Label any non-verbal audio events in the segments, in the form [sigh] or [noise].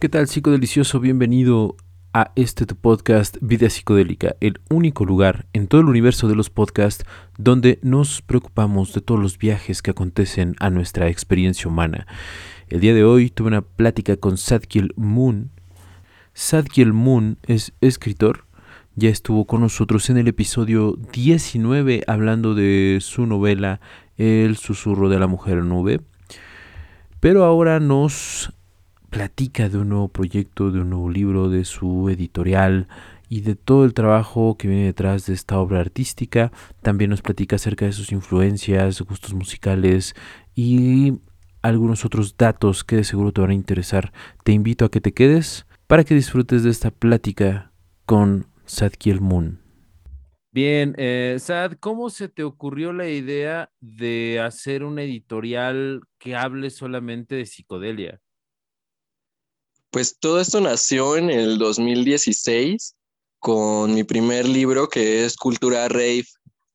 ¿Qué tal, psicodelicioso? Bienvenido a este podcast Vida Psicodélica, el único lugar en todo el universo de los podcasts donde nos preocupamos de todos los viajes que acontecen a nuestra experiencia humana. El día de hoy tuve una plática con Sadkiel Moon. Sadkiel Moon es escritor, ya estuvo con nosotros en el episodio 19 hablando de su novela El susurro de la mujer nube. Pero ahora nos platica de un nuevo proyecto, de un nuevo libro, de su editorial y de todo el trabajo que viene detrás de esta obra artística. También nos platica acerca de sus influencias, gustos musicales y algunos otros datos que de seguro te van a interesar. Te invito a que te quedes para que disfrutes de esta plática con Sadkiel Moon. Bien, eh, Sad, ¿cómo se te ocurrió la idea de hacer una editorial que hable solamente de psicodelia? Pues todo esto nació en el 2016 con mi primer libro que es Cultura Rave,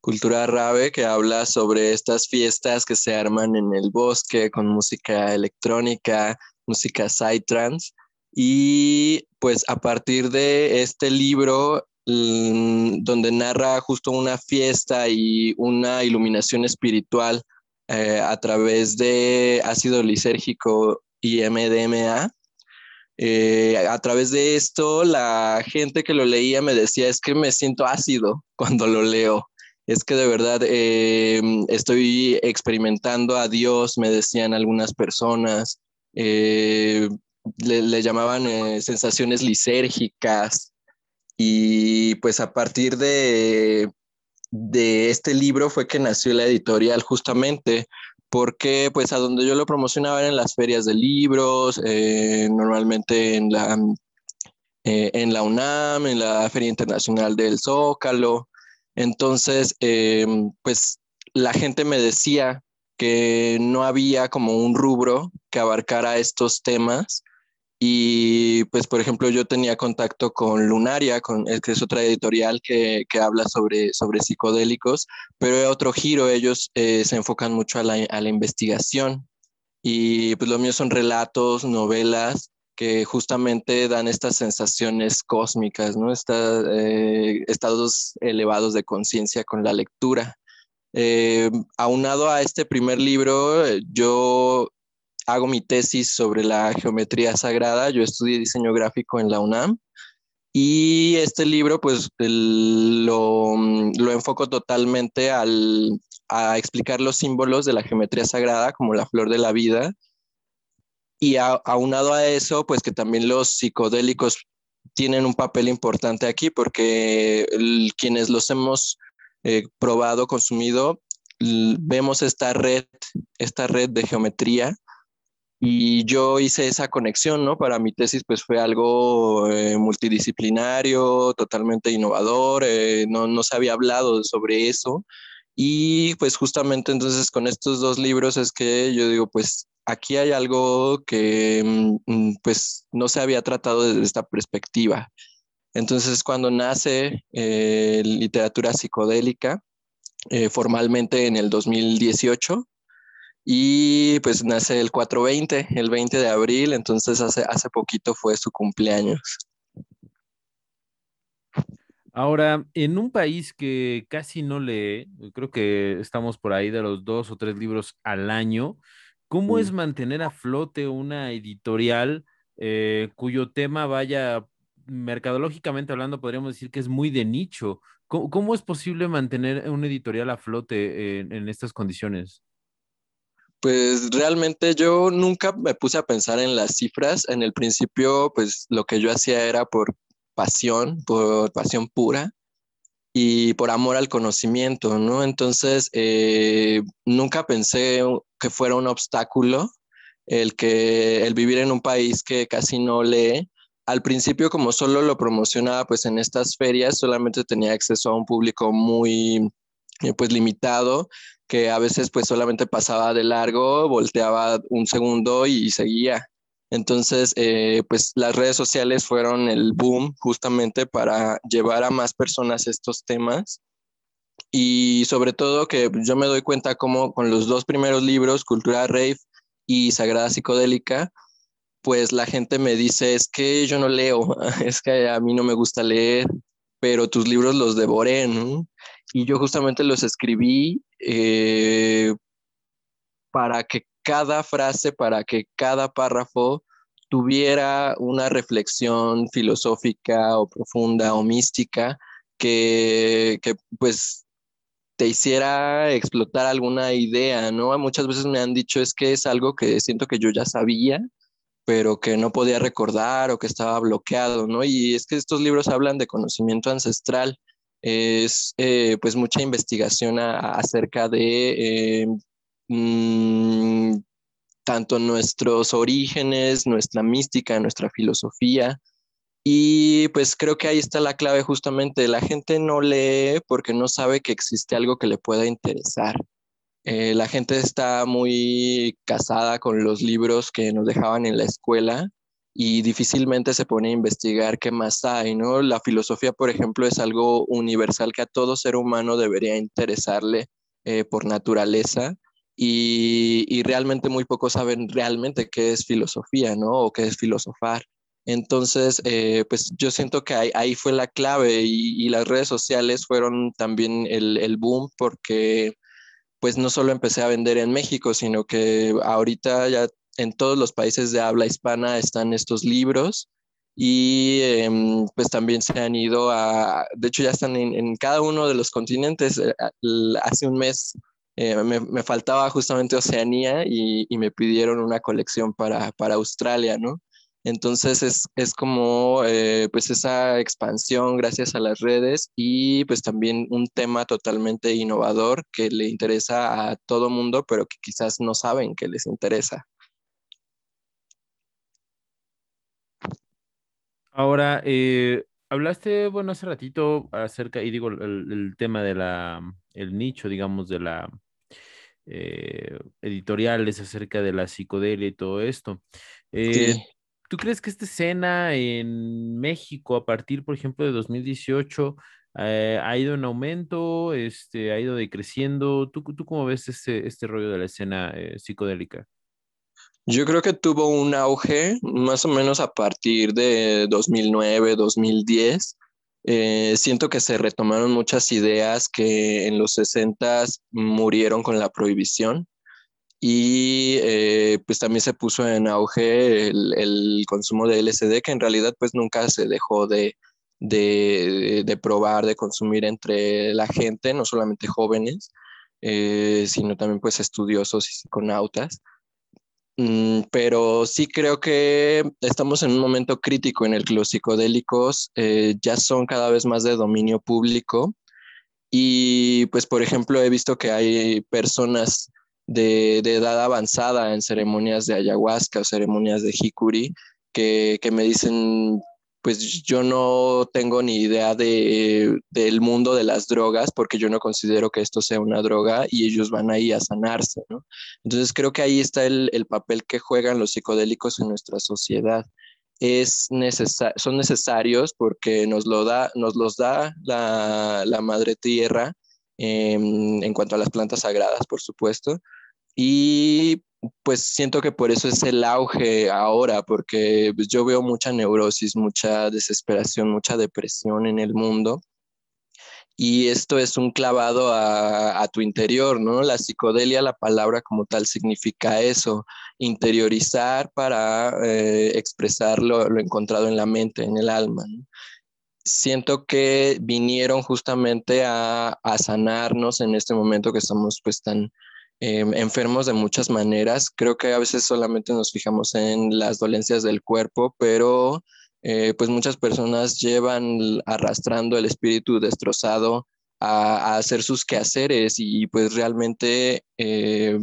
Cultura Rave, que habla sobre estas fiestas que se arman en el bosque con música electrónica, música psytrance. Y pues a partir de este libro, mm, donde narra justo una fiesta y una iluminación espiritual eh, a través de ácido lisérgico y MDMA, eh, a través de esto, la gente que lo leía me decía, es que me siento ácido [laughs] cuando lo leo. Es que de verdad eh, estoy experimentando a Dios, me decían algunas personas. Eh, le, llamaban sensaciones lisérgicas. Y pues a partir de, de este libro fue que nació la editorial justamente porque pues a donde yo lo promocionaba eran en las ferias de libros, eh, normalmente en la, eh, en la UNAM, en la Feria Internacional del Zócalo. Entonces, eh, pues la gente me decía que no había como un rubro que abarcara estos temas y pues, por ejemplo, yo tenía contacto con Lunaria, con, que es otra editorial que, que habla sobre, sobre psicodélicos, pero es otro giro, ellos eh, se enfocan mucho a la, a la, investigación. Y pues lo mío son relatos, novelas que justamente dan estas sensaciones cósmicas, ¿no? eh, estados elevados de conciencia con la lectura. Eh, aunado a este primer libro, yo hago mi tesis sobre la geometría sagrada. Yo estudié diseño gráfico en la UNAM y este libro pues lo, lo, enfoco totalmente al, a explicar los símbolos de la geometría sagrada como la flor de la vida. Y aunado a eso, pues que también los psicodélicos tienen un papel importante aquí porque quienes los hemos eh, probado, consumido, vemos esta red, esta red de geometría y yo hice esa conexión, ¿no? Para mi tesis, pues fue algo eh, multidisciplinario, totalmente innovador, eh, no, no se había hablado sobre eso. Y pues justamente entonces con estos dos libros es que yo digo, pues aquí hay algo que mm, mm, pues no se había tratado desde esta perspectiva. Entonces cuando nace eh, literatura psicodélica, formalmente en el 2018, y pues nace el 420, el 20 de abril, entonces hace, hace poquito fue su cumpleaños. Ahora, en un país que casi no lee, creo que estamos por ahí de los dos o tres libros al año, ¿cómo es mantener a flote una editorial eh, cuyo tema vaya, mercadológicamente hablando, podríamos decir que es muy de nicho? ¿Cómo, es posible mantener una editorial a flote en estas condiciones? Pues realmente yo nunca me puse a pensar en las cifras. En el principio, pues lo que yo hacía era por pasión, por pasión pura y por amor al conocimiento, ¿no? Entonces, eh, nunca pensé que fuera un obstáculo el que el vivir en un país que casi no lee. Al principio, como solo lo promocionaba, pues en estas ferias solamente tenía acceso a un público muy, pues limitado que a veces pues solamente pasaba de largo, volteaba un segundo y, seguía. Entonces, eh, pues las redes sociales fueron el boom justamente para llevar a más personas estos temas. Y sobre todo que yo me doy cuenta como con los dos primeros libros, Cultura Rave y Sagrada Psicodélica, pues la gente me dice, es que yo no leo, [laughs] es que a mí no me gusta leer, pero tus libros los devoré, ¿no? Y yo justamente los escribí eh, para que cada frase, para que cada párrafo tuviera una reflexión filosófica o profunda o mística que, que pues te hiciera explotar alguna idea, ¿no? Muchas veces me han dicho es que es algo que siento que yo ya sabía, pero que no podía recordar o que estaba bloqueado, ¿no? Y es que estos libros hablan de conocimiento ancestral, es eh, pues mucha investigación acerca de eh, mm, tanto nuestros orígenes, nuestra mística, nuestra filosofía. Y pues creo que ahí está la clave justamente. La gente no lee porque no sabe que existe algo que le pueda interesar. Eh, la gente está muy casada con los libros que nos dejaban en la escuela y difícilmente se pone a investigar qué más hay, ¿no? La filosofía, por ejemplo, es algo universal que a todo ser humano debería interesarle eh, por naturaleza y, realmente muy pocos saben realmente qué es filosofía, ¿no? O qué es filosofar. Entonces, eh, pues yo siento que ahí, fue la clave y, las redes sociales fueron también el, el boom porque pues no solo empecé a vender en México, sino que ahorita ya en todos los países de habla hispana están estos libros y em, pues también se han ido a, de hecho ya están en, cada uno de los continentes. Eh, hace un mes eh, me, faltaba justamente Oceanía y, y, me pidieron una colección para, para Australia, ¿no? Entonces es, como eh, pues esa expansión gracias a las redes y pues también un tema totalmente innovador que le interesa a todo mundo, pero que quizás no saben que les interesa. Ahora, eh, hablaste, bueno, hace ratito acerca, y digo, el, tema de la, el nicho, digamos, de la eh, editoriales acerca de la psicodelia y todo esto. Eh, ¿Tú crees que esta escena en México a partir, por ejemplo, de 2018 eh, ha ido en aumento, este, ha ido decreciendo? ¿Tú, tú cómo ves este, este rollo de la escena eh, psicodélica? Yo creo que tuvo un auge más o menos a partir de 2009, 2010. Eh, siento que se retomaron muchas ideas que en los 60 murieron con la prohibición y eh, pues también se puso en auge el, consumo de LSD que en realidad pues nunca se dejó de, de, probar, de consumir entre la gente, no solamente jóvenes, eh, sino también pues estudiosos y psiconautas. Mm, pero sí creo que estamos en un momento crítico en el que los psicodélicos eh, ya son cada vez más de dominio público. Y pues por ejemplo he visto que hay personas de, edad avanzada en ceremonias de ayahuasca o ceremonias de jicuri que, me dicen, pues yo no tengo ni idea de, del mundo de las drogas porque yo no considero que esto sea una droga y ellos van ahí a sanarse, ¿no? Entonces creo que ahí está el, papel que juegan los psicodélicos en nuestra sociedad. Es son necesarios porque nos, lo da, nos los da la, madre tierra en cuanto a las plantas sagradas, por supuesto, y pues siento que por eso es el auge ahora, porque pues, yo veo mucha neurosis, mucha desesperación, mucha depresión en el mundo. Y esto es un clavado a, tu interior, ¿no? La psicodelia, la palabra como tal, significa eso, interiorizar para eh, expresar lo, encontrado en la mente, en el alma. Siento que vinieron justamente a, a sanarnos en este momento que estamos pues tan Em, enfermos de muchas maneras. Creo que a veces solamente nos fijamos en las dolencias del cuerpo, pero eh, pues muchas personas llevan arrastrando el espíritu destrozado a, hacer sus quehaceres y pues realmente eh,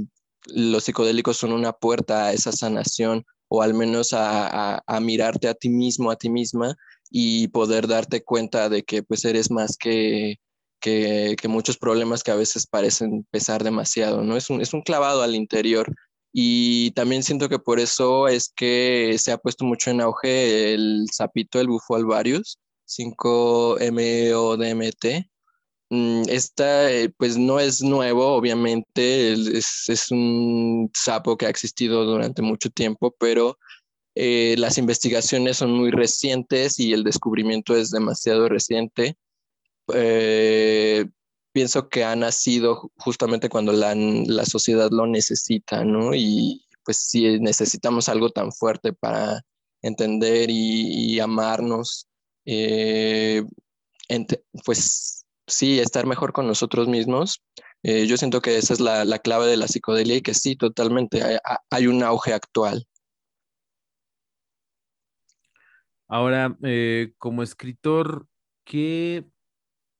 los psicodélicos son una puerta a esa sanación o al menos a, a, mirarte a ti mismo, a ti misma y poder darte cuenta de que pues eres más que, que, muchos problemas que a veces parecen pesar demasiado, ¿no? Es un, es un clavado al interior. Y también siento que por eso es que se ha puesto mucho en auge el sapito, el bufo alvarius, 5-MODMT. Mm, esta, eh, pues no es nuevo, obviamente, es, es, un sapo que ha existido durante mucho tiempo, pero eh, las investigaciones son muy recientes y el descubrimiento es demasiado reciente. Eh, pienso que ha nacido justamente cuando la, la, sociedad lo necesita, ¿no? Y pues si necesitamos algo tan fuerte para entender y, amarnos, eh, pues sí, estar mejor con nosotros mismos. Eh, yo siento que esa es la, la, clave de la psicodelia y que sí, totalmente hay, un auge actual. Ahora, como escritor, ¿qué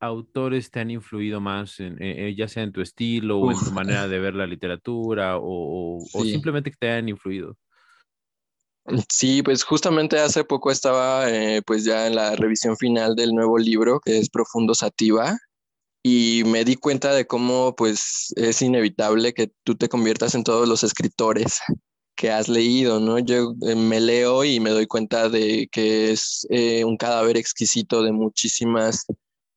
autores te han influido más, en, eh, ya sea en tu estilo o en tu manera de ver la literatura o, o, simplemente que te hayan influido? Sí, pues justamente hace poco estaba eh, pues ya en la revisión final del nuevo libro que es Profundo Sativa y me di cuenta de cómo pues es inevitable que tú te conviertas en todos los escritores que has leído, ¿no? Yo eh, me leo y me doy cuenta de que es un cadáver exquisito de muchísimas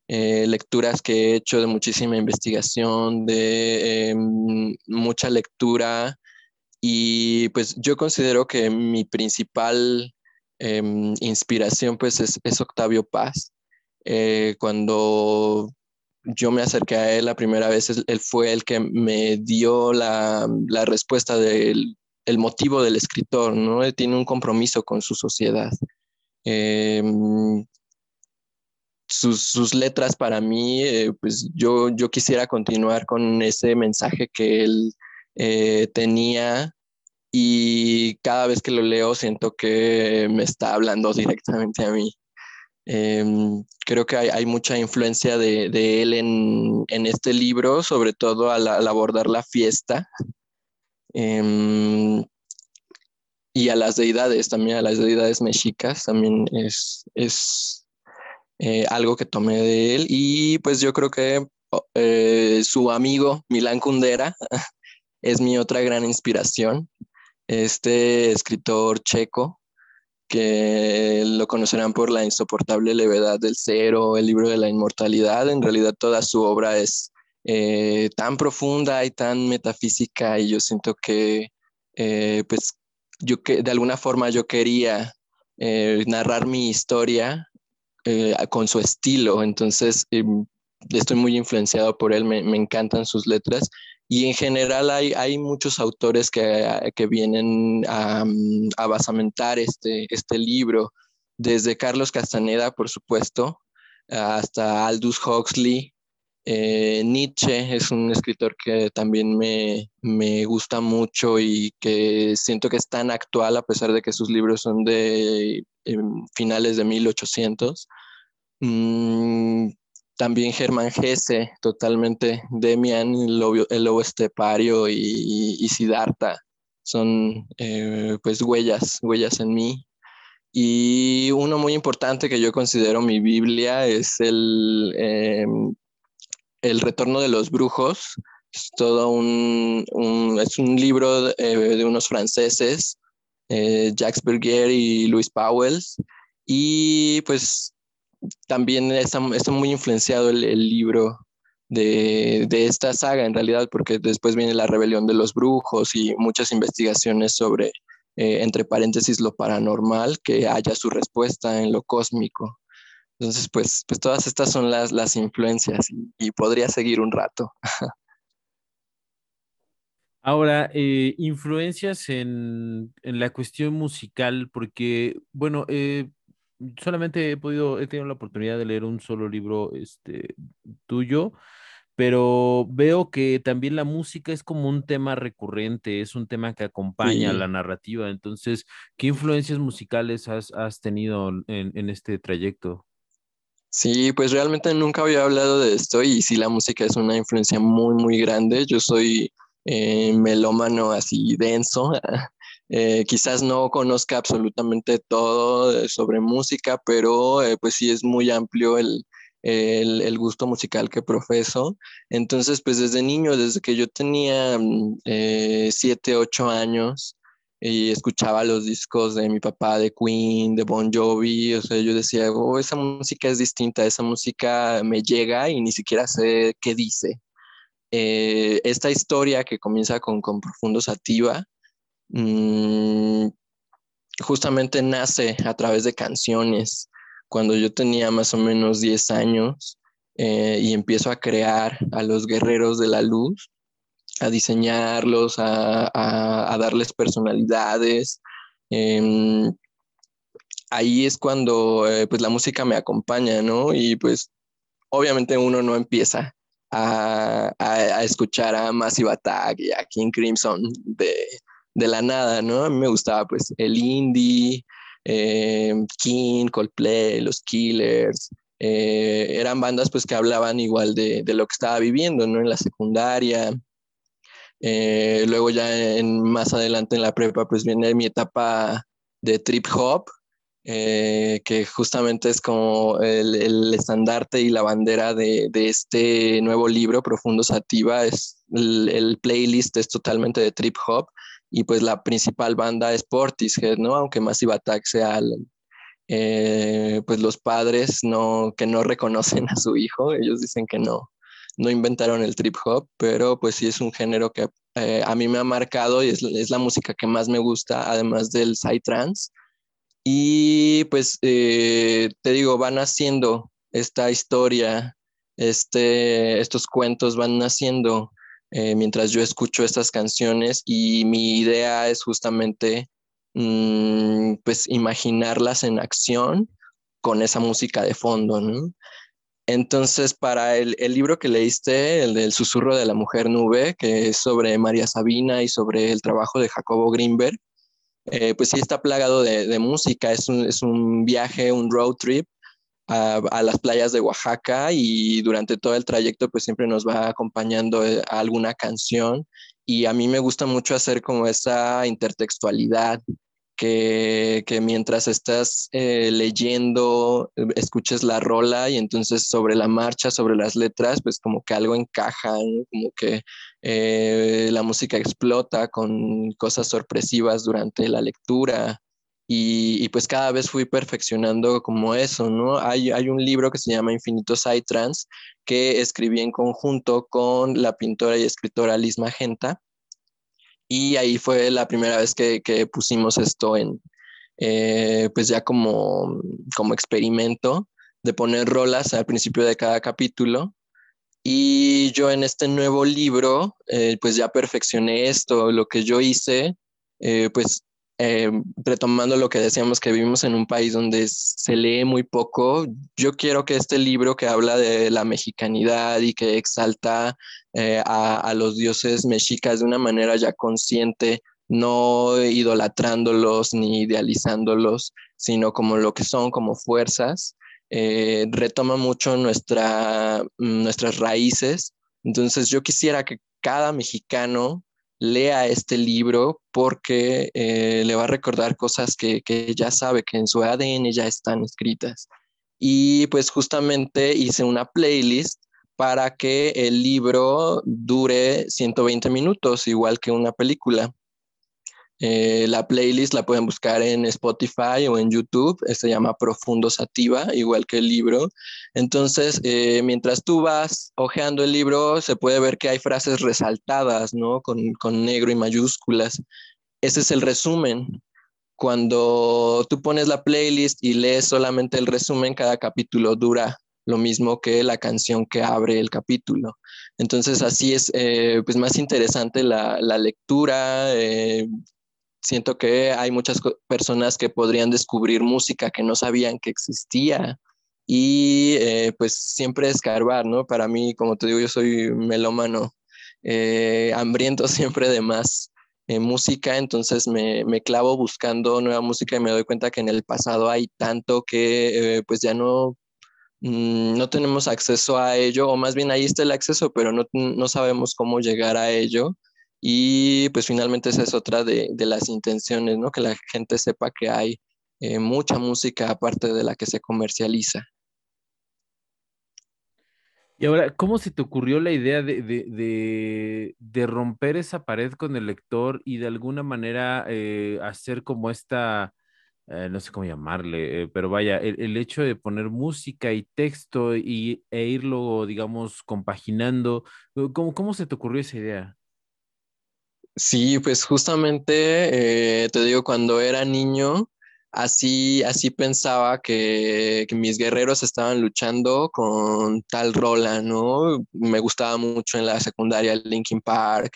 eh, lecturas que he hecho, de muchísima investigación, de em, mucha lectura. Y pues yo considero que mi principal em, inspiración pues es, Octavio Paz. Eh, cuando yo me acerqué a él la primera vez, él fue el que me dio la, respuesta del el motivo del escritor, ¿no? Él tiene un compromiso con su sociedad. Em, sus, letras para mí, eh, pues yo, yo quisiera continuar con ese mensaje que él eh, tenía y cada vez que lo leo siento que me está hablando directamente a mí. Em, creo que hay, mucha influencia de, él en, este libro, sobre todo al, abordar la fiesta. Em, y a las deidades, también a las deidades mexicas, también es, es eh, algo que tomé de él y pues yo creo que eh, su amigo Milán Kundera [laughs] es mi otra gran inspiración. Este escritor checo que lo conocerán por la insoportable levedad del cero, el libro de la inmortalidad. En realidad toda su obra es eh, tan profunda y tan metafísica y yo siento que pues yo que de alguna forma yo quería narrar mi historia eh, con su estilo, entonces em, estoy muy influenciado por él, me, encantan sus letras y en general hay, hay muchos autores que, que vienen a, a, basamentar este, este libro, desde Carlos Castaneda, por supuesto, hasta Aldous Huxley. Eh, Nietzsche es un escritor que también me, me, gusta mucho y que siento que es tan actual a pesar de que sus libros son de finales de 1800. Mm, también Germán Gese, totalmente. Demian, el lobo, estepario y, y, son eh, pues huellas, huellas en mí. Y uno muy importante que yo considero mi Biblia es el, em, el Retorno de los Brujos. Es todo un, es un libro eh, de unos franceses eh, Jacques Berger y Louis Powell. Y pues también está, muy influenciado el, libro de, esta saga en realidad, porque después viene la rebelión de los brujos y muchas investigaciones sobre, eh, entre paréntesis, lo paranormal, que haya su respuesta en lo cósmico. Entonces, pues, pues todas estas son las, las influencias y podría seguir un rato. [laughs] Ahora, eh, influencias en, la cuestión musical, porque, bueno, eh, solamente he podido, he tenido la oportunidad de leer un solo libro este, tuyo, pero veo que también la música es como un tema recurrente, es un tema que acompaña la narrativa. Entonces, ¿qué influencias musicales has, tenido en, en este trayecto? Sí, pues realmente nunca había hablado de esto y sí, la música es una influencia muy, muy grande. Yo soy eh, melómano así denso. [laughs] Eh, quizás no conozca absolutamente todo sobre música, pero eh, pues sí es muy amplio el, el, gusto musical que profeso. Entonces, pues desde niño, desde que yo tenía 7, mm, 8 años, y escuchaba los discos de mi papá, de Queen, de Bon Jovi, o sea, yo decía, oh, esa música es distinta, esa música me llega y ni siquiera sé qué dice. Eh, esta historia que comienza con, con Profundo Sativa, mm, justamente nace a través de canciones. Cuando yo tenía más o menos 10 años eh, y empiezo a crear a los guerreros de la luz, a diseñarlos, a, darles personalidades. Em, ahí es cuando eh, pues la música me acompaña, ¿no? Y pues obviamente uno no empieza a, escuchar a Massive Attack y a King Crimson de, la nada, ¿no? A mí me gustaba pues el indie, eh, King, Coldplay, los Killers, eh, eran bandas pues que hablaban igual de, lo que estaba viviendo, ¿no? En la secundaria. Eh, luego ya en, más adelante en la prepa pues viene mi etapa de trip hop, eh, que justamente es como el, estandarte y la bandera de, este nuevo libro, Profundo Sativa, es el, playlist es totalmente de trip hop y pues la principal banda es Portishead, ¿no? Aunque Massive Attack sea eh, pues los padres no, que no reconocen a su hijo, ellos dicen que no, no inventaron el trip hop, pero pues sí es un género que eh, a mí me ha marcado y es, es, la música que más me gusta, además del psytrance. Y pues eh, te digo, van haciendo esta historia, este, estos cuentos van naciendo eh, mientras yo escucho estas canciones y mi idea es justamente mm, pues imaginarlas en acción con esa música de fondo. Entonces, para el, el, libro que leíste, el del susurro de la mujer nube, que es sobre María Sabina y sobre el trabajo de Jacobo Greenberg, eh, pues sí está plagado de, música, es un, viaje, un road trip a, las playas de Oaxaca y durante todo el trayecto pues siempre nos va acompañando eh, alguna canción y a mí me gusta mucho hacer como esa intertextualidad que, mientras estás eh, leyendo, escuches la rola y entonces sobre la marcha, sobre las letras, pues como que algo encaja, como que eh, la música explota con cosas sorpresivas durante la lectura. Y, pues cada vez fui perfeccionando como eso, ¿no? Hay, hay un libro que se llama Infinito Trans que escribí en conjunto con la pintora y escritora Liz Magenta y ahí fue la primera vez que, pusimos esto en, eh, pues ya como, como experimento de poner rolas al principio de cada capítulo. Y yo en este nuevo libro, eh, pues ya perfeccioné esto, lo que yo hice, eh, pues eh, retomando lo que decíamos que vivimos en un país donde se lee muy poco, yo quiero que este libro que habla de la mexicanidad y que exalta eh, a, los dioses mexicas de una manera ya consciente, no idolatrándolos ni idealizándolos, sino como lo que son, como fuerzas, eh, retoma mucho nuestra, nuestras raíces. Entonces yo quisiera que cada mexicano lea este libro porque eh, le va a recordar cosas que, ya sabe, que en su ADN ya están escritas. Y pues justamente hice una playlist para que el libro dure 120 minutos, igual que una película. Eh, la playlist la pueden buscar en Spotify o en YouTube, eh, se llama Profundo Sativa, igual que el libro. Entonces, eh, mientras tú vas hojeando el libro, se puede ver que hay frases resaltadas, ¿no? Con, con negro y mayúsculas. Ese es el resumen. Cuando tú pones la playlist y lees solamente el resumen, cada capítulo dura lo mismo que la canción que abre el capítulo. Entonces así es pues más interesante la, la lectura, siento que hay muchas personas que podrían descubrir música que no sabían que existía y eh, pues siempre escarbar, ¿no? Para mí, como te digo, yo soy melómano, eh, hambriento [laughs] siempre de más eh, música, entonces me, me, clavo buscando nueva música y me doy cuenta que en el pasado hay tanto que pues ya no, mm, no tenemos acceso a ello, o más bien ahí está el acceso, pero no, no sabemos cómo llegar a ello. Y pues finalmente esa es otra de, las intenciones, ¿no? Que la gente sepa que hay eh, mucha música aparte de la que se comercializa. Y ahora, ¿cómo se te ocurrió la idea de, romper esa pared con el lector y de alguna manera eh, hacer como esta, eh, no sé cómo llamarle, pero vaya, el, hecho de poner música y texto y, e irlo, digamos, compaginando, ¿cómo, cómo se te ocurrió esa idea? Sí, pues justamente, eh, te digo, cuando era niño, así, así pensaba que, mis guerreros estaban luchando con tal rola, ¿no? Me gustaba mucho en la secundaria Linkin Park,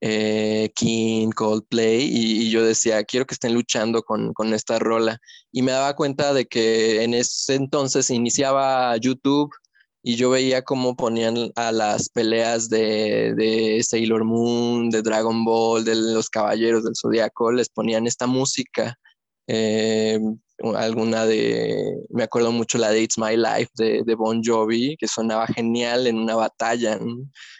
eh, King, Coldplay, y, yo decía, quiero que estén luchando con, con, esta rola. Y me daba cuenta de que en ese entonces iniciaba YouTube y yo veía cómo ponían a las peleas de, de Sailor Moon, de Dragon Ball, de los Caballeros del Zodiaco, les ponían esta música. Eh, alguna de, me acuerdo mucho la de It's My Life de, de Bon Jovi, que sonaba genial en una batalla.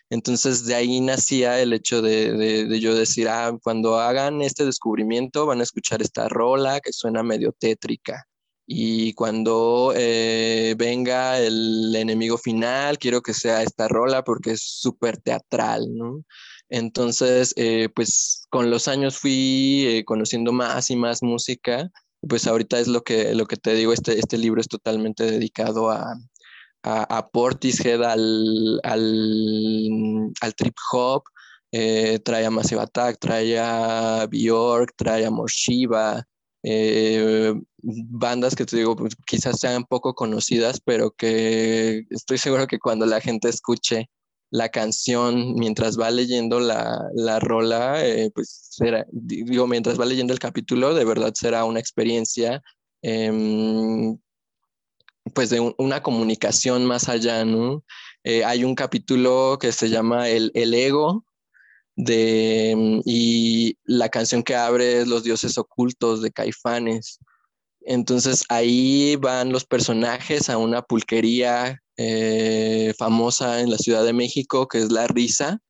Entonces de ahí nacía el hecho de, de, yo decir, ah, cuando hagan este descubrimiento van a escuchar esta rola que suena medio tétrica. Y cuando eh, venga el enemigo final, quiero que sea esta rola porque es súper teatral, ¿no? Entonces, eh, pues con los años fui eh, conociendo más y más música. Pues ahorita es lo que, lo que te digo, este, este libro es totalmente dedicado a, a, a Portishead, al, al, al trip hop, trae a Massive Attack, trae a Bjork, trae a Morshiva, eh, bandas que te digo, pues, quizás sean poco conocidas, pero que estoy seguro que cuando la gente escuche la canción mientras va leyendo la, la rola, eh, pues será, digo, mientras va leyendo el capítulo, de verdad será una experiencia, em, pues de una comunicación más allá, ¿no? Eh, hay un capítulo que se llama El, el Ego, de, mm, y la canción que abre es Los dioses ocultos de Caifanes. Entonces ahí van los personajes a una pulquería eh, famosa en la Ciudad de México, que es La Risa,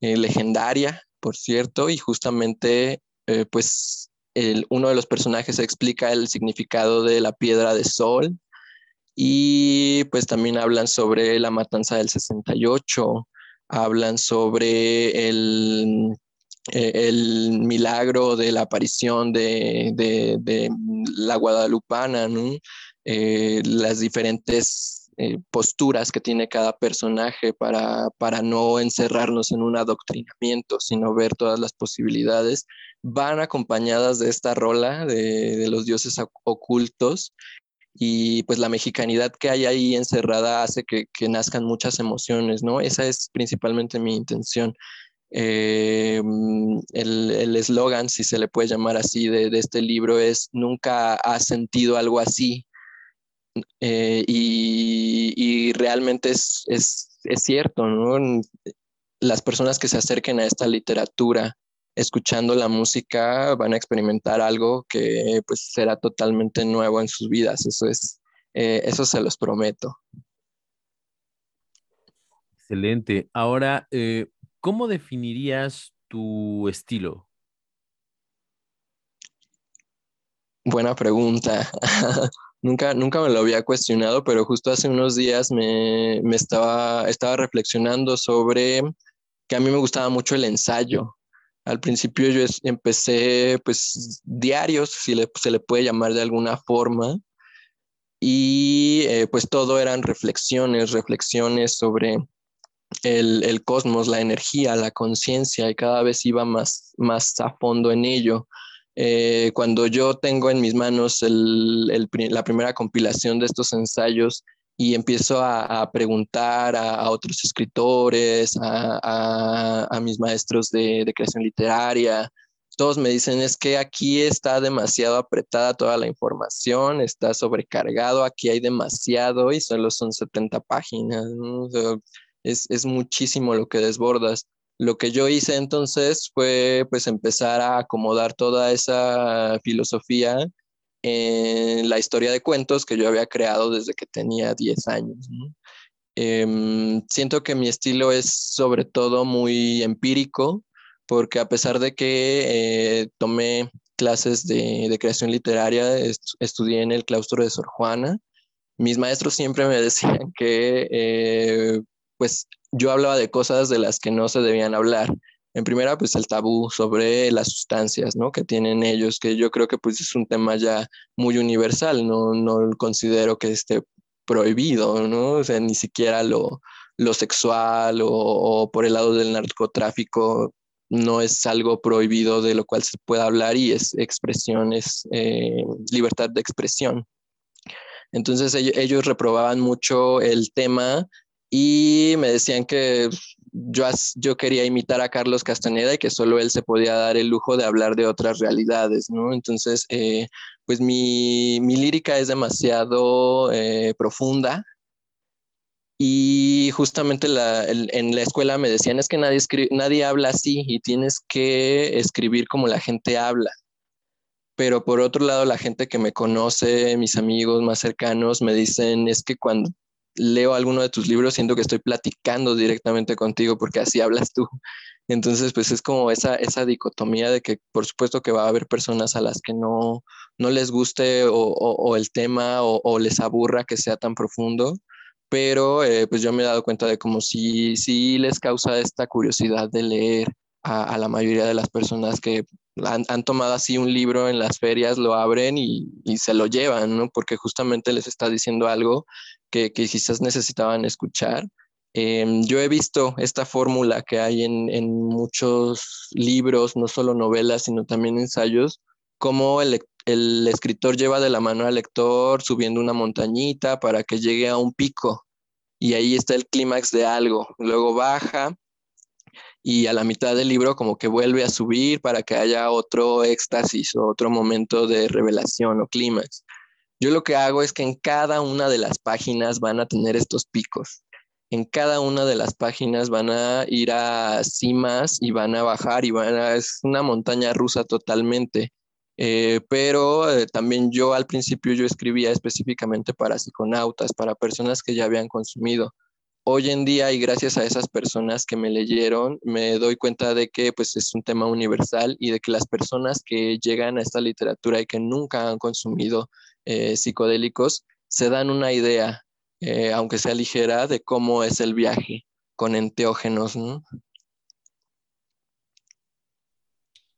eh, legendaria, por cierto, y justamente eh, pues el, uno de los personajes explica el significado de la piedra de sol y pues también hablan sobre la matanza del 68 hablan sobre el, eh, el milagro de la aparición de, de, la guadalupana, eh, las diferentes eh, posturas que tiene cada personaje para, para no encerrarnos en un adoctrinamiento, sino ver todas las posibilidades, van acompañadas de esta rola de, de los dioses ocultos y pues la mexicanidad que hay ahí encerrada hace que, nazcan muchas emociones, ¿no? Esa es principalmente mi intención. Eh, el eslogan, si se le puede llamar así, de, este libro es, nunca has sentido algo así. Eh, y, realmente es, es, es cierto, ¿no? Las personas que se acerquen a esta literatura escuchando la música van a experimentar algo que pues será totalmente nuevo en sus vidas. Eso es, eh, eso se los prometo. Excelente. Ahora, eh, ¿cómo definirías tu estilo? Buena pregunta. [laughs] nunca, nunca me lo había cuestionado, pero justo hace unos días me, me estaba, estaba reflexionando sobre que a mí me gustaba mucho el ensayo. Al principio yo empecé pues diarios, si se le puede llamar de alguna forma, y eh, pues todo eran reflexiones, reflexiones sobre el, cosmos, la energía, la conciencia, y cada vez iba más, más a fondo en ello. Eh, cuando yo tengo en mis manos la primera compilación de estos ensayos, y empiezo a, preguntar a, otros escritores, a, mis maestros de, creación literaria. Todos me dicen es que aquí está demasiado apretada toda la información, está sobrecargado, aquí hay demasiado y solo son 70 páginas. es, es muchísimo lo que desbordas. Lo que yo hice entonces fue pues empezar a acomodar toda esa filosofía en la historia de cuentos que yo había creado desde que tenía 10 años. Em, siento que mi estilo es sobre todo muy empírico, porque a pesar de que eh, tomé clases de, creación literaria, estudié en el claustro de Sor Juana, mis maestros siempre me [laughs] decían que eh, pues yo hablaba de cosas de las que no se debían hablar en primera, pues el tabú sobre las sustancias, ¿no? Que tienen ellos, que yo creo que pues es un tema ya muy universal, no, no considero que esté prohibido, ¿no? O sea, ni siquiera lo, lo sexual o, por el lado del narcotráfico, no es algo prohibido de lo cual se pueda hablar y es expresión, es eh, libertad de expresión. Entonces ellos, reprobaban mucho el tema y me decían que yo, yo quería imitar a Carlos Castaneda y que solo él se podía dar el lujo de hablar de otras realidades, ¿no? Entonces, eh, pues mi, lírica es demasiado eh, profunda y justamente en la escuela me decían es que nadie, nadie habla así y tienes que escribir como la gente habla pero por otro lado la gente que me conoce, mis amigos más cercanos, me dicen es que cuando leo alguno de tus libros siento que estoy platicando directamente contigo porque así hablas tú. Entonces, pues es como esa, esa dicotomía de que por supuesto que va a haber personas a las que no, no les guste o, el tema o, les aburra que sea tan profundo, pero eh, pues yo me he dado cuenta de como si, si les causa esta curiosidad de leer a, la mayoría de las personas que han, tomado así un libro en las ferias, lo abren y, se lo llevan, ¿no? Porque justamente les está diciendo algo que, quizás necesitaban escuchar. Em, yo he visto esta fórmula que hay en, en, muchos libros, no solo novelas, sino también ensayos, cómo el, el escritor lleva de la mano al lector subiendo una montañita para que llegue a un pico y ahí está el clímax de algo. Luego baja y a la mitad del libro como que vuelve a subir para que haya otro éxtasis o otro momento de revelación o clímax. Yo lo que hago es que en cada una de las páginas van a tener estos picos. En cada una de las páginas van a ir a cimas y van a bajar y van a, es una montaña rusa totalmente. Eh, pero eh, también yo al principio yo escribía específicamente para psiconautas, para personas que ya habían consumido hoy en día y gracias a esas personas que me leyeron, me doy cuenta de que pues es un tema universal y de que las personas que llegan a esta literatura y que nunca han consumido eh, psicodélicos se dan una idea, eh, aunque sea ligera, de cómo es el viaje con enteógenos.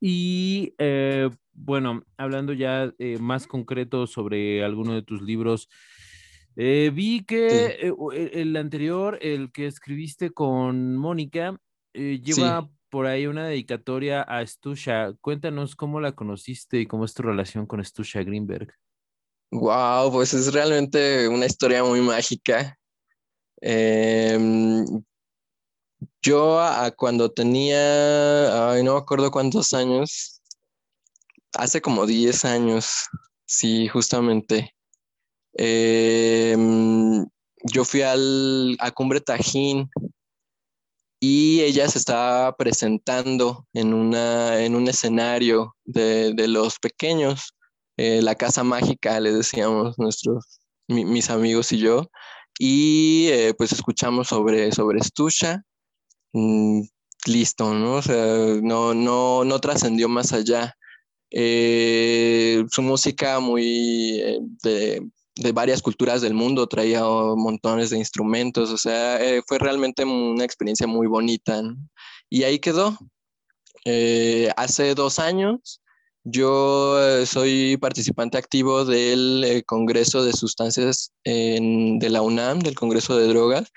Y eh, bueno, hablando ya más concreto sobre alguno de tus libros, eh, vi que eh, e, el anterior, el que escribiste con Mónica, eh, lleva por ahí una dedicatoria a Stusha. Cuéntanos cómo la conociste y cómo es tu relación con Stusha Greenberg. Wow, pues es realmente una historia muy mágica. Em, yo cuando tenía, ay, no me acuerdo cuántos años, hace como 10 años, sí, justamente. Em, yo fui al, a Cumbre Tajín y ella se estaba presentando en, una, en un escenario de, los pequeños, eh, la casa mágica, le decíamos nuestros, mis amigos y yo, y eh, pues escuchamos sobre, sobre Stusha, mm, listo, ¿no? O sea, no, no, no trascendió más allá. Eh, su música muy de de varias culturas del mundo, traía montones de instrumentos, o sea, eh, fue realmente una experiencia muy bonita. Y ahí quedó. Eh, hace dos años yo eh, soy participante activo del Congreso de Sustancias de la UNAM, del Congreso de Drogas,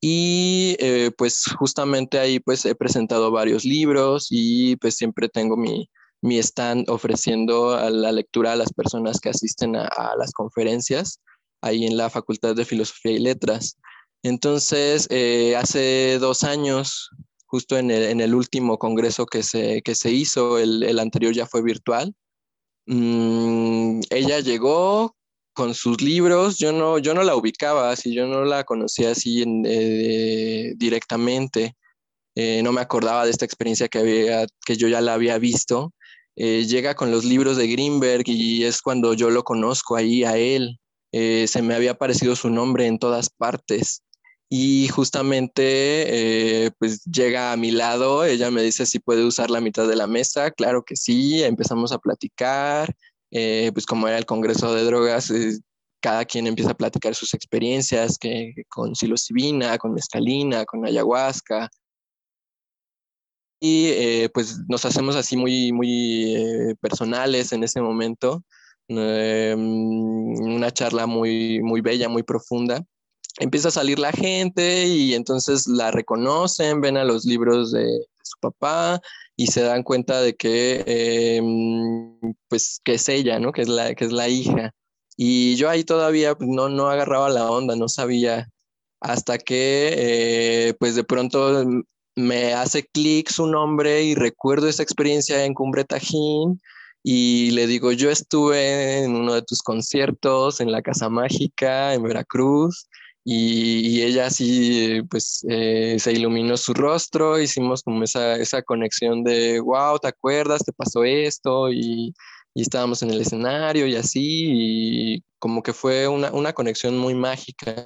y pues justamente ahí pues he presentado varios libros y pues siempre tengo mi, mi stand ofreciendo a la lectura a las personas que asisten a, las conferencias ahí en la Facultad de Filosofía y Letras. Entonces, eh, hace dos años, justo en el, último congreso que se, que se hizo, el, anterior ya fue virtual, mm, ella llegó con sus libros, yo no, yo no la ubicaba así, yo no la conocía así eh, directamente, eh, no me acordaba de esta experiencia que, había, que yo ya la había visto, eh, llega con los libros de Greenberg y es cuando yo lo conozco ahí a él. Eh, se me había aparecido su nombre en todas partes y justamente eh, pues llega a mi lado, ella me dice si puede usar la mitad de la mesa, claro que sí, empezamos a platicar, pues como era el Congreso de Drogas, cada quien empieza a platicar sus experiencias que, con psilocibina, con mescalina, con ayahuasca, y eh, pues nos hacemos así muy, muy eh, personales en ese momento. Eh, una charla muy, muy bella, muy profunda. Empieza a salir la gente y entonces la reconocen, ven a los libros de su papá y se dan cuenta de que, em, pues, que es ella, ¿no? Que es la, que es la hija. Y yo ahí todavía pues, no, no agarraba la onda, no sabía, hasta que, pues, de pronto me hace clic su nombre y recuerdo esa experiencia en Cumbre Tajín y le digo, yo estuve en uno de tus conciertos en la Casa Mágica en Veracruz y, ella así, pues, eh, se iluminó su rostro, hicimos como esa, esa conexión de, wow, ¿te acuerdas? ¿Te pasó esto? Y, y estábamos en el escenario y así, y como que fue una, una conexión muy mágica.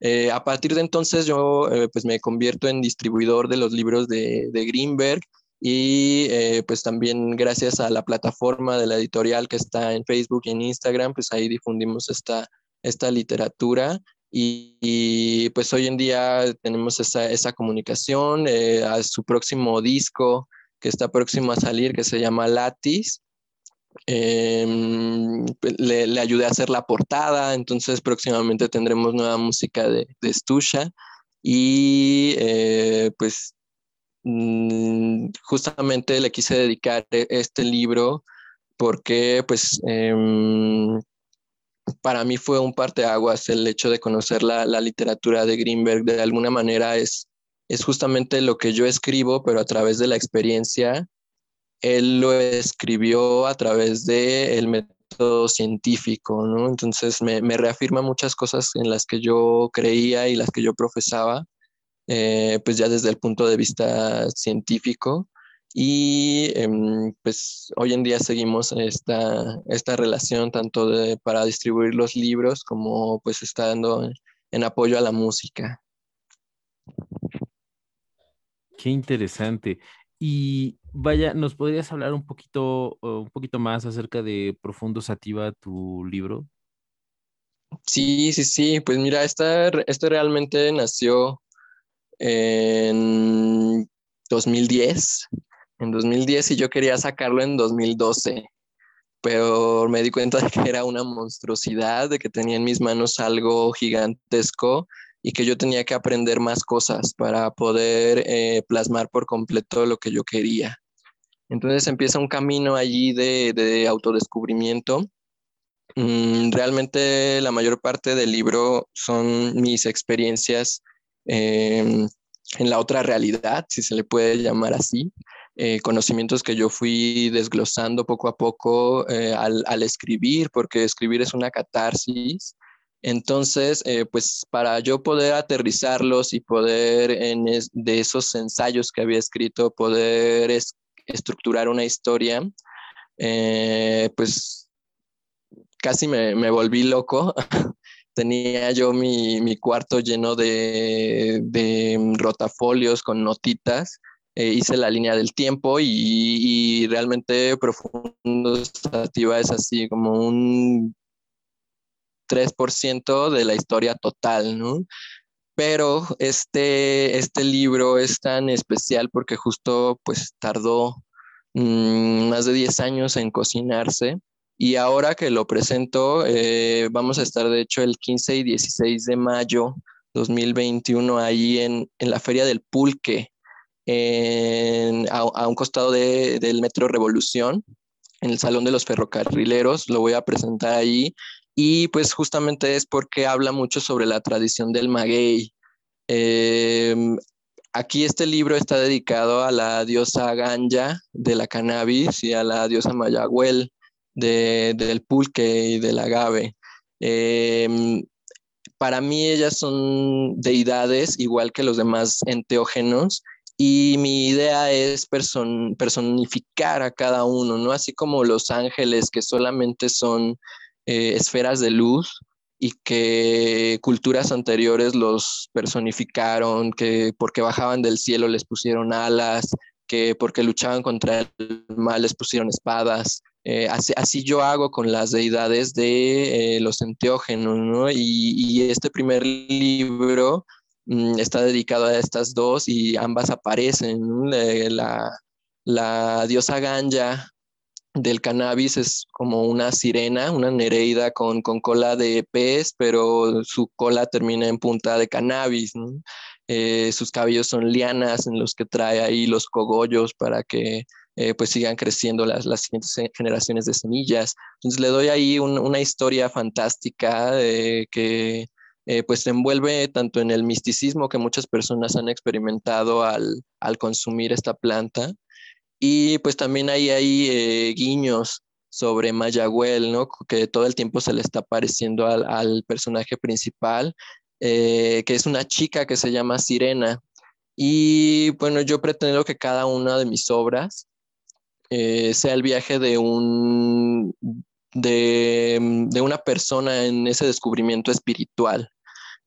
Eh, a partir de entonces yo eh, pues me convierto en distribuidor de los libros de, de Greenberg y eh, pues también gracias a la plataforma de la editorial que está en Facebook y en Instagram, pues ahí difundimos esta, esta literatura y, pues hoy en día tenemos esa, esa comunicación a su próximo disco que está próximo a salir, que se llama Latis. Em, le, le, ayudé a hacer la portada, entonces próximamente tendremos nueva música de, de Stusha y eh, pues mm, justamente le quise dedicar e, este libro porque pues em, para mí fue un parteaguas el hecho de conocer la, la, literatura de Greenberg. De alguna manera es, es justamente lo que yo escribo, pero a través de la experiencia él lo escribió a través del método científico, ¿no? Entonces me, reafirma muchas cosas en las que yo creía y las que yo profesaba, eh, pues ya desde el punto de vista científico. Y em, pues hoy en día seguimos esta, esta relación tanto de, para distribuir los libros como pues estando en apoyo a la música. Qué interesante. Y vaya, ¿nos podrías hablar un poquito, un poquito más acerca de Profundo Sativa, tu libro? Sí, sí, sí. Pues mira, esta, este realmente nació en 2010. En 2010 y yo quería sacarlo en 2012, pero me di cuenta de que era una monstruosidad, de que tenía en mis manos algo gigantesco y que yo tenía que aprender más cosas para poder eh, plasmar por completo lo que yo quería. Entonces empieza un camino allí de, autodescubrimiento. Mm, realmente la mayor parte del libro son mis experiencias em, en la otra realidad, si se le puede llamar así, eh, conocimientos que yo fui desglosando poco a poco eh, al, al, escribir, porque escribir es una catarsis entonces, eh, pues para yo poder aterrizarlos y poder en de esos ensayos que había escrito, poder estructurar una historia, eh, pues casi me, volví loco. [laughs] Tenía yo mi, cuarto lleno de, rotafolios con notitas. Eh, hice la línea del tiempo y, y realmente Profundo es así como un 3% de la historia total, ¿no? Pero este, este libro es tan especial porque justo pues tardó mm, más de 10 años en cocinarse y ahora que lo presento, eh, vamos a estar de hecho el 15 y 16 de mayo 2021 ahí en, la Feria del Pulque, a, un costado del Metro Revolución, en el Salón de los Ferrocarrileros. Lo voy a presentar ahí y pues justamente es porque habla mucho sobre la tradición del maguey. Em, aquí este libro está dedicado a la diosa Ganja de la cannabis y a la diosa Mayagüel del pulque y del agave. Em, para mí ellas son deidades igual que los demás enteógenos y mi idea es personificar a cada uno, ¿no? Así como los ángeles que solamente son eh, esferas de luz y que culturas anteriores los personificaron, que porque bajaban del cielo les pusieron alas, que porque luchaban contra el mal les pusieron espadas. Eh, así, yo hago con las deidades de eh, los enteógenos, ¿no? Y, este primer libro mm, está dedicado a estas dos y ambas aparecen. La, la diosa Ganja del cannabis es como una sirena, una nereida con, cola de pez, pero su cola termina en punta de cannabis. eh, sus cabellos son lianas en los que trae ahí los cogollos para que eh, pues sigan creciendo las, las siguientes generaciones de semillas. Entonces le doy ahí una historia fantástica que eh, pues se envuelve tanto en el misticismo que muchas personas han experimentado al, al consumir esta planta y pues también hay, hay eh, guiños sobre Mayagüel, ¿no? Que todo el tiempo se le está pareciendo al, al personaje principal, que es una chica que se llama Sirena. Y bueno, yo pretendo que cada una de mis obras eh, sea el viaje de un de, de, una persona en ese descubrimiento espiritual.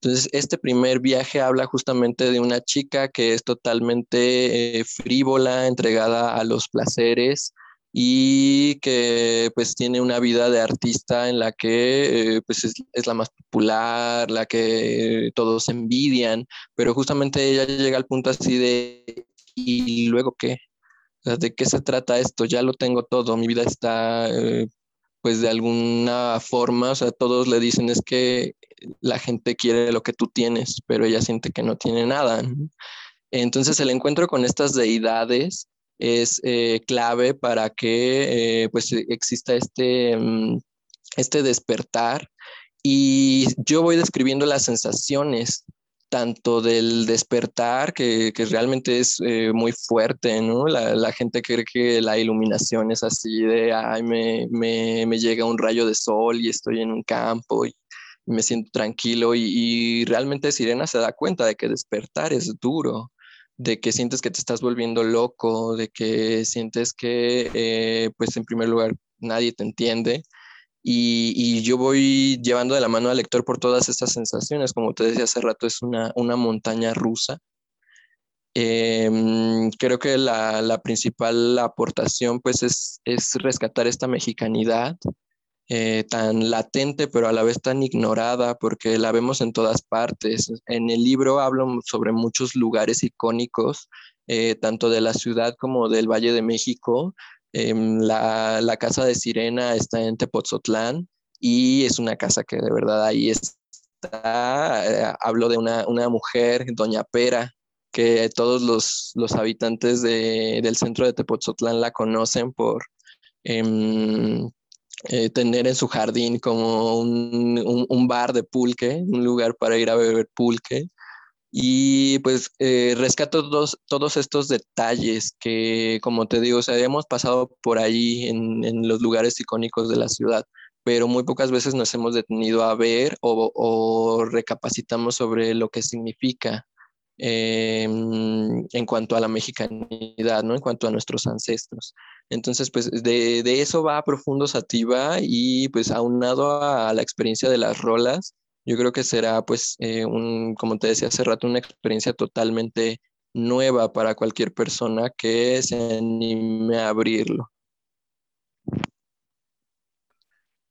Entonces, este primer viaje habla justamente de una chica que es totalmente eh, frívola, entregada a los placeres y que pues tiene una vida de artista en la que eh, pues es, la más popular, la que todos envidian, pero justamente ella llega al punto así de, ¿y luego qué? ¿De qué se trata esto? Ya lo tengo todo, mi vida está, eh, pues de alguna forma, o sea, todos le dicen es que la gente quiere lo que tú tienes, pero ella siente que no tiene nada. Entonces el encuentro con estas deidades es eh, clave para que eh, pues exista este, mm, este despertar y yo voy describiendo las sensaciones tanto del despertar, que, que realmente es eh, muy fuerte, ¿no? La, gente cree que la iluminación es así de, ay, me, me, me, llega un rayo de sol y estoy en un campo y me siento tranquilo y, y, realmente Sirena se da cuenta de que despertar es duro, de que sientes que te estás volviendo loco, de que sientes que, eh, pues en primer lugar, nadie te entiende y, yo voy llevando de la mano al lector por todas estas sensaciones. Como te decía hace rato, es una, una montaña rusa. Em, creo que la, la, principal aportación pues es, es rescatar esta mexicanidad eh, tan latente pero a la vez tan ignorada porque la vemos en todas partes. En el libro hablo sobre muchos lugares icónicos, eh, tanto de la ciudad como del Valle de México, Em, la, la, casa de Sirena está en Tepotzotlán y es una casa que de verdad ahí está. Eh, hablo de una, una, mujer, Doña Pera, que todos los, los habitantes de, del centro de Tepotzotlán la conocen por em, eh, tener en su jardín como un, un, bar de pulque, un lugar para ir a beber pulque. Y pues eh, rescato todos, todos estos detalles que, como te digo, o hemos pasado por ahí en, en, los lugares icónicos de la ciudad, pero muy pocas veces nos hemos detenido a ver o, o recapacitamos sobre lo que significa eh, en cuanto a la mexicanidad, ¿no? En cuanto a nuestros ancestros. Entonces, pues de, de eso va a profundo Sativa y pues aunado a la experiencia de las rolas, yo creo que será, pues, eh, un, como te decía hace rato, una experiencia totalmente nueva para cualquier persona que se anime a abrirlo.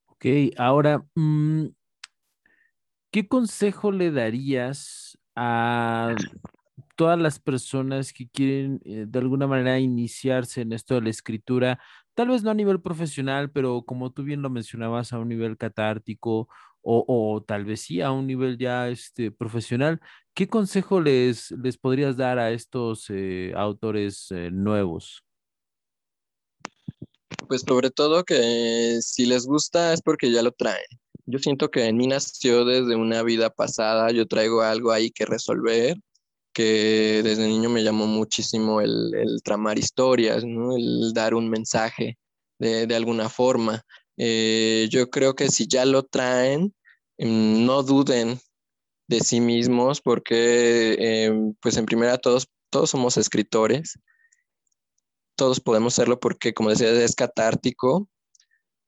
Ok, ahora, mm, ¿qué consejo le darías a todas las personas que quieren eh, de alguna manera iniciarse en esto de la escritura, tal vez no a nivel profesional, pero como tú bien lo mencionabas, a un nivel catártico o, tal vez sí a un nivel ya este, profesional, ¿qué consejo les, les podrías dar a estos eh, autores eh, nuevos? Pues sobre todo que si les gusta es porque ya lo traen. Yo siento que en mí nació desde una vida pasada, yo traigo algo ahí que resolver, que desde niño me llamó muchísimo el, el tramar historias, ¿no? el dar un mensaje de, de alguna forma. Eh, yo creo que si ya lo traen, mm, no duden de sí mismos porque, em, pues en primera, todos, todos somos escritores, todos podemos serlo porque, como decía, es catártico,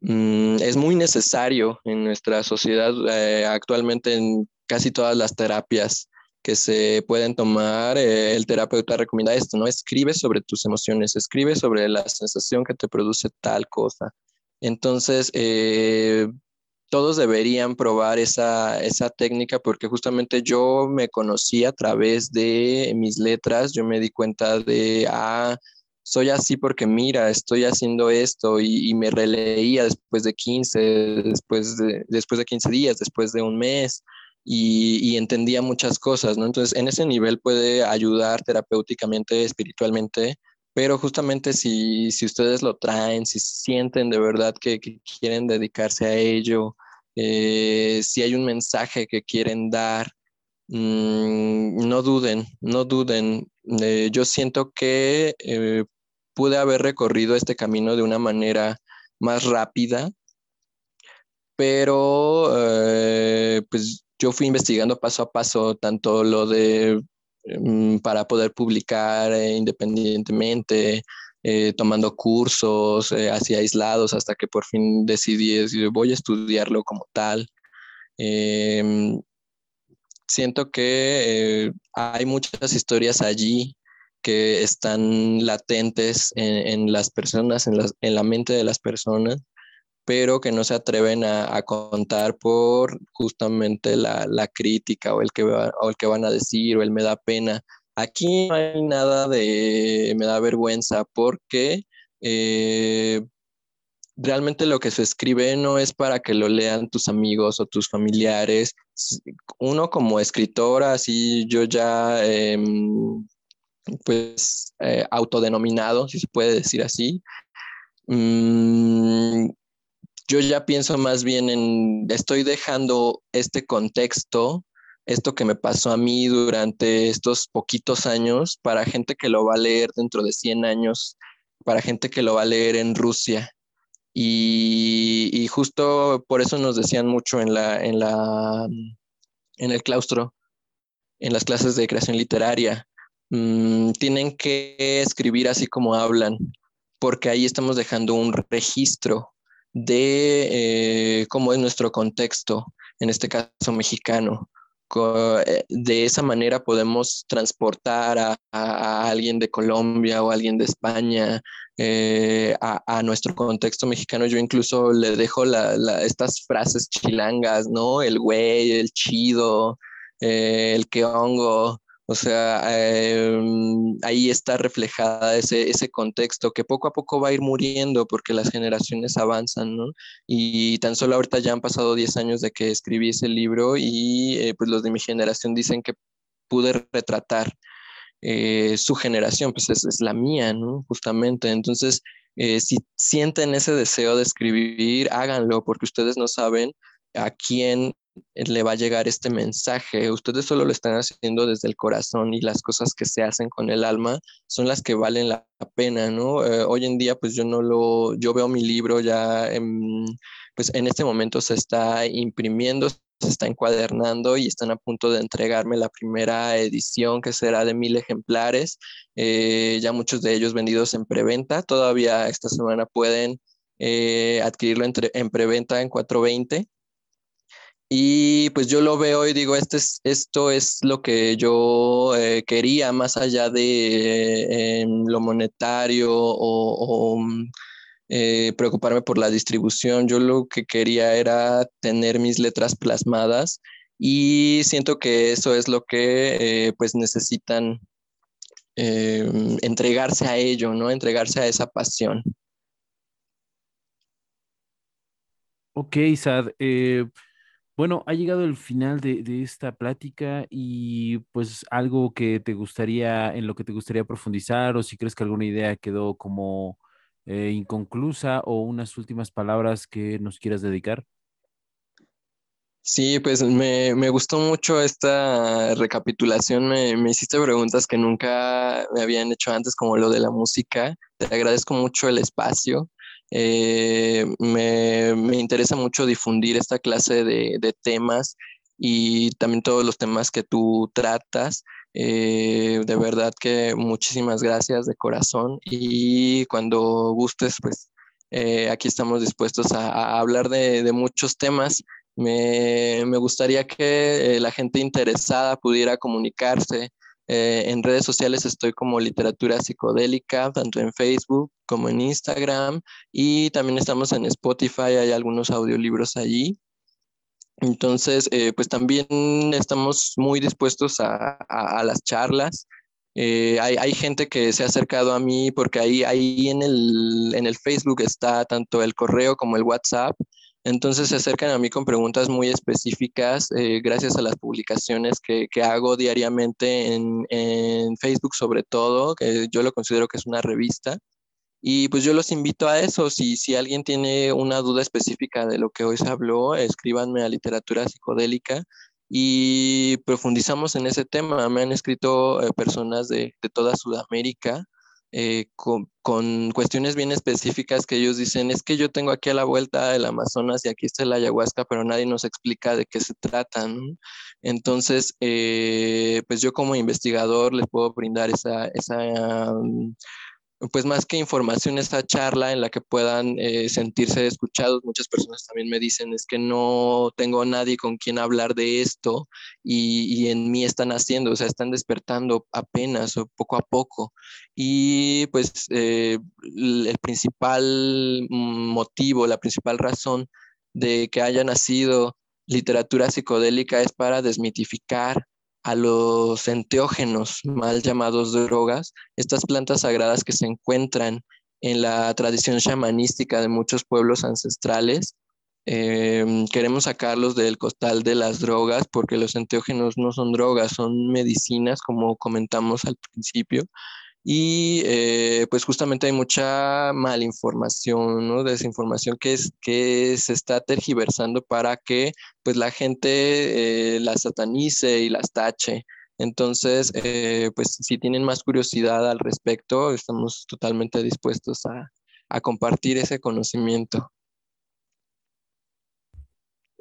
mm, es muy necesario en nuestra sociedad eh, actualmente en casi todas las terapias que se pueden tomar, eh, el terapeuta recomienda esto, ¿no? Escribe sobre tus emociones, escribe sobre la sensación que te produce tal cosa. Entonces, eh, todos deberían probar esa, esa técnica porque justamente yo me conocí a través de mis letras, yo me di cuenta de, ah, soy así porque mira, estoy haciendo esto y, me releía después de 15, después de, después de 15 días, después de un mes. y, entendía muchas cosas, ¿no? Entonces, en ese nivel puede ayudar terapéuticamente, espiritualmente, pero justamente si, si ustedes lo traen, si sienten de verdad que, quieren dedicarse a ello, eh, si hay un mensaje que quieren dar, mm, no duden, no duden. Eh, yo siento que eh, pude haber recorrido este camino de una manera más rápida, pero pues yo fui investigando paso a paso tanto lo de para poder publicar eh, independientemente, eh, tomando cursos eh, así aislados hasta que por fin decidí decir, voy a estudiarlo como tal. Em, siento que hay muchas historias allí que están latentes en, las personas, en la mente de las personas pero que no se atreven a, contar por justamente la, crítica o el, que o el que van a decir o el me da pena. Aquí no hay nada de me da vergüenza porque eh, realmente lo que se escribe no es para que lo lean tus amigos o tus familiares. Uno como escritora, así yo ya, em, pues, eh, autodenominado, si se puede decir así, mm, yo ya pienso más bien en, estoy dejando este contexto, esto que me pasó a mí durante estos poquitos años, para gente que lo va a leer dentro de 100 años, para gente que lo va a leer en Rusia. Y, justo por eso nos decían mucho en, la, en, la, en el claustro, en las clases de creación literaria, mm, tienen que escribir así como hablan, porque ahí estamos dejando un registro de eh, cómo es nuestro contexto, en este caso mexicano. Eh, de esa manera podemos transportar a, alguien de Colombia o alguien de España eh, a, nuestro contexto mexicano. Yo incluso le dejo estas frases chilangas, ¿no? El güey, el chido, el que hongo, o sea, em, ahí está reflejada ese, ese contexto que poco a poco va a ir muriendo porque las generaciones avanzan, ¿no? Y tan solo ahorita ya han pasado 10 años de que escribí ese libro y eh, pues los de mi generación dicen que pude retratar eh, su generación, pues es, es, la mía, ¿no? Justamente. Entonces, eh, si sienten ese deseo de escribir, háganlo porque ustedes no saben a quién le va a llegar este mensaje. Ustedes solo lo están haciendo desde el corazón y las cosas que se hacen con el alma son las que valen la pena, ¿no? Eh, hoy en día, pues yo no lo, yo veo mi libro ya, pues en este momento se está imprimiendo, se está encuadernando y están a punto de entregarme la primera edición que será de mil ejemplares, eh, ya muchos de ellos vendidos en preventa, todavía esta semana pueden eh, adquirirlo en preventa en 420 y pues yo lo veo y digo, este es, esto es lo que yo eh, quería, más allá de em, lo monetario o, mm, eh, preocuparme por la distribución. Yo lo que quería era tener mis letras plasmadas y siento que eso es lo que eh, pues necesitan entregarse a ello, ¿no? Entregarse a esa pasión. Ok, Sad. Bueno, ha llegado el final de, esta plática y pues algo que te gustaría, en lo que te gustaría profundizar o si crees que alguna idea quedó como eh, inconclusa o unas últimas palabras que nos quieras dedicar. Sí, pues me, gustó mucho esta recapitulación. Me, me, hiciste preguntas que nunca me habían hecho antes, como lo de la música. Te agradezco mucho el espacio. Eh, me, interesa mucho difundir esta clase de, temas y también todos los temas que tú tratas. Eh, de verdad que muchísimas gracias de corazón y cuando gustes, pues eh, aquí estamos dispuestos a, hablar de, muchos temas. Me, me gustaría que la gente interesada pudiera comunicarse eh, en redes sociales estoy como literatura psicodélica, tanto en Facebook como en Instagram y también estamos en Spotify, hay algunos audiolibros allí. Entonces, eh, pues también estamos muy dispuestos a, las charlas. Eh, hay, gente que se ha acercado a mí porque ahí, ahí en, el, en el Facebook está tanto el correo como el WhatsApp Entonces se acercan a mí con preguntas muy específicas eh, gracias a las publicaciones que, hago diariamente en, Facebook sobre todo, que yo lo considero que es una revista. Y pues yo los invito a eso. Si, si alguien tiene una duda específica de lo que hoy se habló, escríbanme a literatura psicodélica y profundizamos en ese tema. Me han escrito eh, personas de, de toda Sudamérica eh, con, cuestiones bien específicas que ellos dicen, es que yo tengo aquí a la vuelta el Amazonas y aquí está la ayahuasca, pero nadie nos explica de qué se tratan. Entonces, eh, pues yo como investigador les puedo brindar esa, esa pues más que información, esta charla en la que puedan eh, sentirse escuchados. Muchas personas también me dicen, es que no tengo nadie con quien hablar de esto y, en mí están haciendo, o sea, están despertando apenas o poco a poco. Y pues eh, el principal motivo, la principal razón de que haya nacido literatura psicodélica es para desmitificar a los enteógenos, mal llamados drogas, estas plantas sagradas que se encuentran en la tradición chamanística de muchos pueblos ancestrales. Em, queremos sacarlos del costal de las drogas porque los enteógenos no son drogas, son medicinas, como comentamos al principio, y eh, pues justamente hay mucha malinformación, ¿no? Desinformación que, es, que se está tergiversando para que pues la gente eh, las satanice y las tache. Entonces, eh, pues si tienen más curiosidad al respecto, estamos totalmente dispuestos a, a compartir ese conocimiento.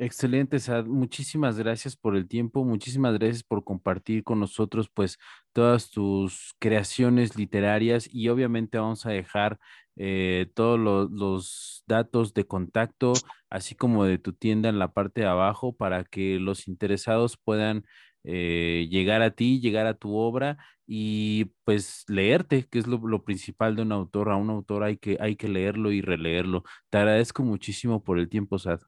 Excelente, Sad. Muchísimas gracias por el tiempo, muchísimas gracias por compartir con nosotros pues todas tus creaciones literarias y obviamente vamos a dejar eh, todos los datos de contacto, así como de tu tienda en la parte de abajo para que los interesados puedan eh, llegar a ti, llegar a tu obra y pues leerte, que es lo, lo, principal de un autor. A un autor hay que, hay que leerlo y releerlo. Te agradezco muchísimo por el tiempo, Sad.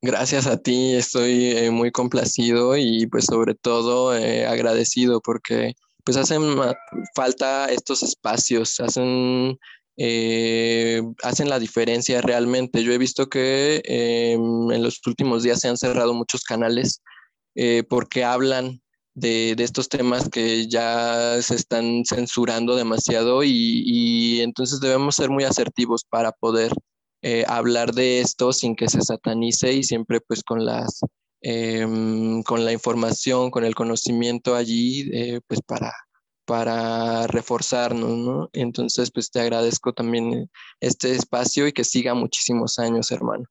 Gracias a ti, estoy eh, muy complacido y pues sobre todo eh, agradecido porque pues hacen falta estos espacios, hacen, eh, hacen la diferencia realmente. Yo he visto que em, en los últimos días se han cerrado muchos canales porque hablan de, estos temas que ya se están censurando demasiado y entonces debemos ser muy asertivos para poder eh, hablar de esto sin que se satanice y siempre pues con las em, con la información, con el conocimiento allí, eh, pues para, para reforzarnos, ¿no? Entonces, pues te agradezco también este espacio y que siga muchísimos años, hermano.